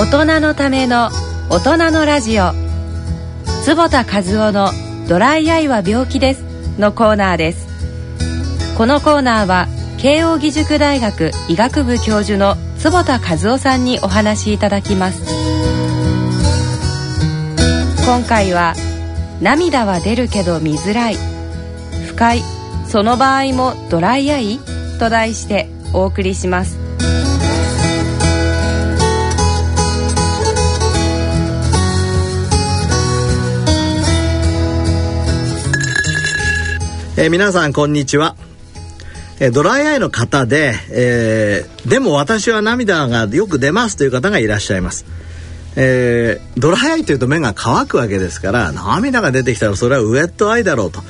大人のための大人のラジオ。坪田和夫のドライアイは病気です。のコーナーです。このコーナーは慶應義塾大学医学部教授の坪田和夫さんにお話しいただきます。今回は涙は出るけど見づらい不快その場合もドライアイ？と題してお送りします。えー、皆さんこんにちは、え、ドライアイの方で、えー、でも私は涙がよく出ますという方がいらっしゃいます、えー、ドライアイというと目が乾くわけですから涙が出てきたらそれはウエットアイだろうと、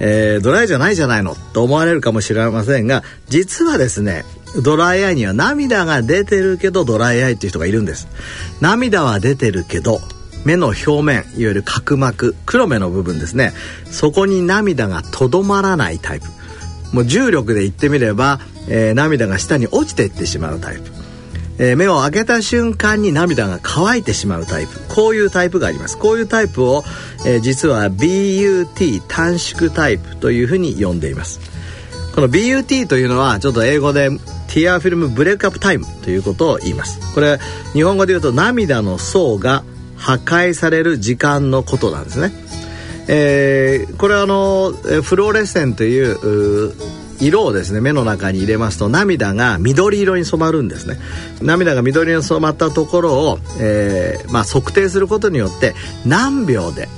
えー、ドライじゃないじゃないのと思われるかもしれませんが実はですねドライアイには涙が出てるけどドライアイっていう人がいるんです。涙は出てるけど目の表面いわゆる角膜黒目の部分ですね。そこに涙がとどまらないタイプ。もう重力で言ってみれば、えー、涙が下に落ちていってしまうタイプ、えー、目を開けた瞬間に涙が乾いてしまうタイプ。こういうタイプがあります。こういうタイプを、えー、実は BUT 短縮タイプというふうに呼んでいます。この BUT というのはちょっと英語でティアフィルムブレイクアップタイムということを言います。これ日本語で言うと涙の層が破壊される時間のことなんですね。えー、これはあのフローレッセンという色をですね目の中に入れますと涙が緑色に染まるんですね涙が緑色に染まったところを、えー、まあ、測定することによって何秒で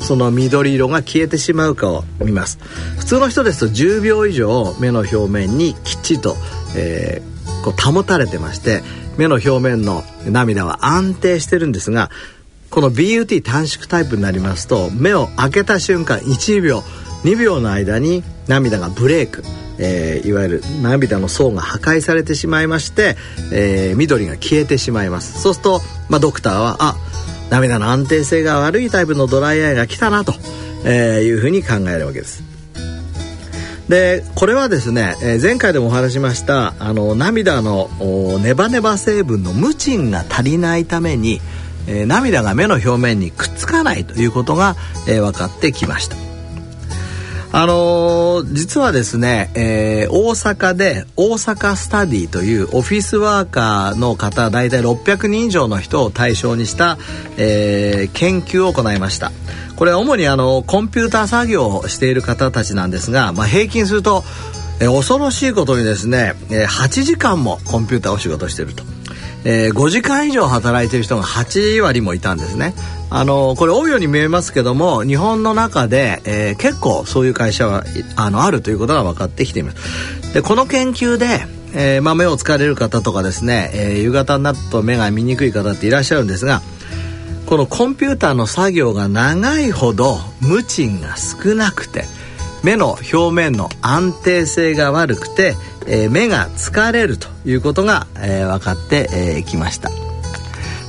その緑色が消えてしまうかを見ます普通の人ですと10秒以上目の表面にきっちりと、えー、こう保たれてまして目の表面の涙は安定してるんですがこの BUT 短縮タイプになりますと目を開けた瞬間1秒2秒の間に涙がブレイク、えー、いわゆる涙の層が破壊されてしまいまして、えー、緑が消えてしまいます。そうすると、まあ、ドクターはあ涙の安定性が悪いタイプのドライアイが来たなと、えー、いうふうに考えるわけです。でこれはですね、えー、前回でもお話しましたあの涙のネバネバ成分のムチンが足りないためにえー、涙が目の表面にくっつかないということが、えー、分かってきました。あのー、実はですね、えー、大阪で大阪スタディというオフィスワーカーの方大体600人以上の人を対象にした、えー、研究を行いましたこれは主にあのコンピューター作業をしている方たちなんですが、まあ、平均すると、え、恐ろしいことにですね、え、8時間もコンピューターお仕事してると。えー、5時間以上働いてる人が8割もいたんですね。あのこれ多いように見えますけども日本の中で、えー、結構そういう会社はあのあるということが分かってきています。でこの研究で、えーまあ、目を疲れる方とかですね、えー、夕方になると目が見にくい方っていらっしゃるんですがこのコンピューターの作業が長いほど無賃が少なくて目の表面の安定性が悪くてえー、目が疲れるということが、えー、分かってき、えー、ました。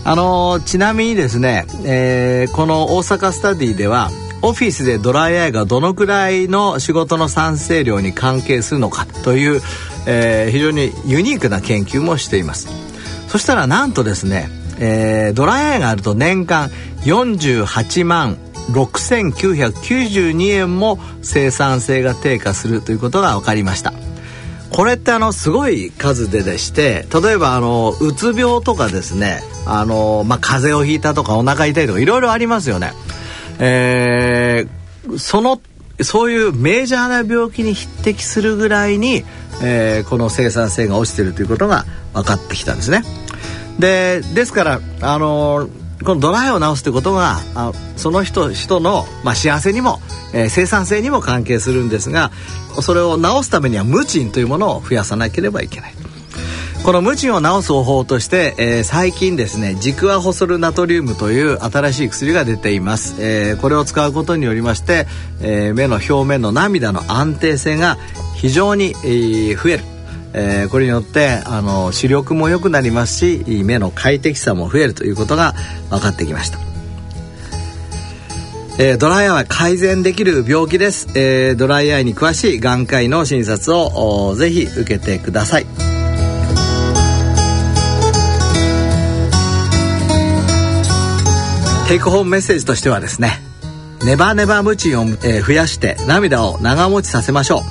あのちなみにですね、えこの大阪スタディではオフィスでドライアイがどのくらいの仕事の産生量に関係するのかという、え非常にユニークな研究もしていますそしたらなんとですね、えドライアイがあると年間48万6992円も生産性が低下するということが分かりましたこれってあのすごい数ででして例えばあのうつ病とかですねあの、まあ、風邪をひいたとかお腹痛いとかいろいろありますよね。えー、そのそういうメジャーな病気に匹敵するぐらいに、えー、この生産性が落ちてるということが分かってきたんですね。でですからあのこのドライを治すということがあその人人の、まあ、幸せにも、えー、生産性にも関係するんですがそれを治すためには無賃というものを増やさなければいけない。この無賃を治す方法として、えー、最近ですねジクアホソルナトリウムという新しい薬が出ています、えー、これを使うことによりまして、えー、目の表面の涙の安定性が非常に、えー、増える。えー、これによってあの視力も良くなりますし目の快適さも増えるということが分かってきました、えー、ドライアイは改善できる病気です、えー、ドライアイに詳しい眼科医の診察をぜひ受けてください。テイクホームメッセージとしてはですねネバネバムチンを、え増やして涙を長持ちさせましょう、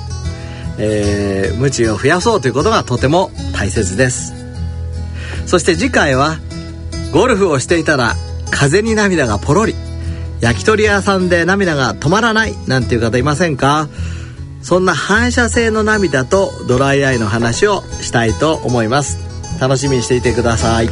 えー、ムチンを増やそうということがとても大切です。そして次回はゴルフをしていたら風に涙がポロリ。焼き鳥屋さんで涙が止まらないなんていう方いませんか？そんな反射性の涙とドライアイの話をしたいと思います。楽しみにしていてください。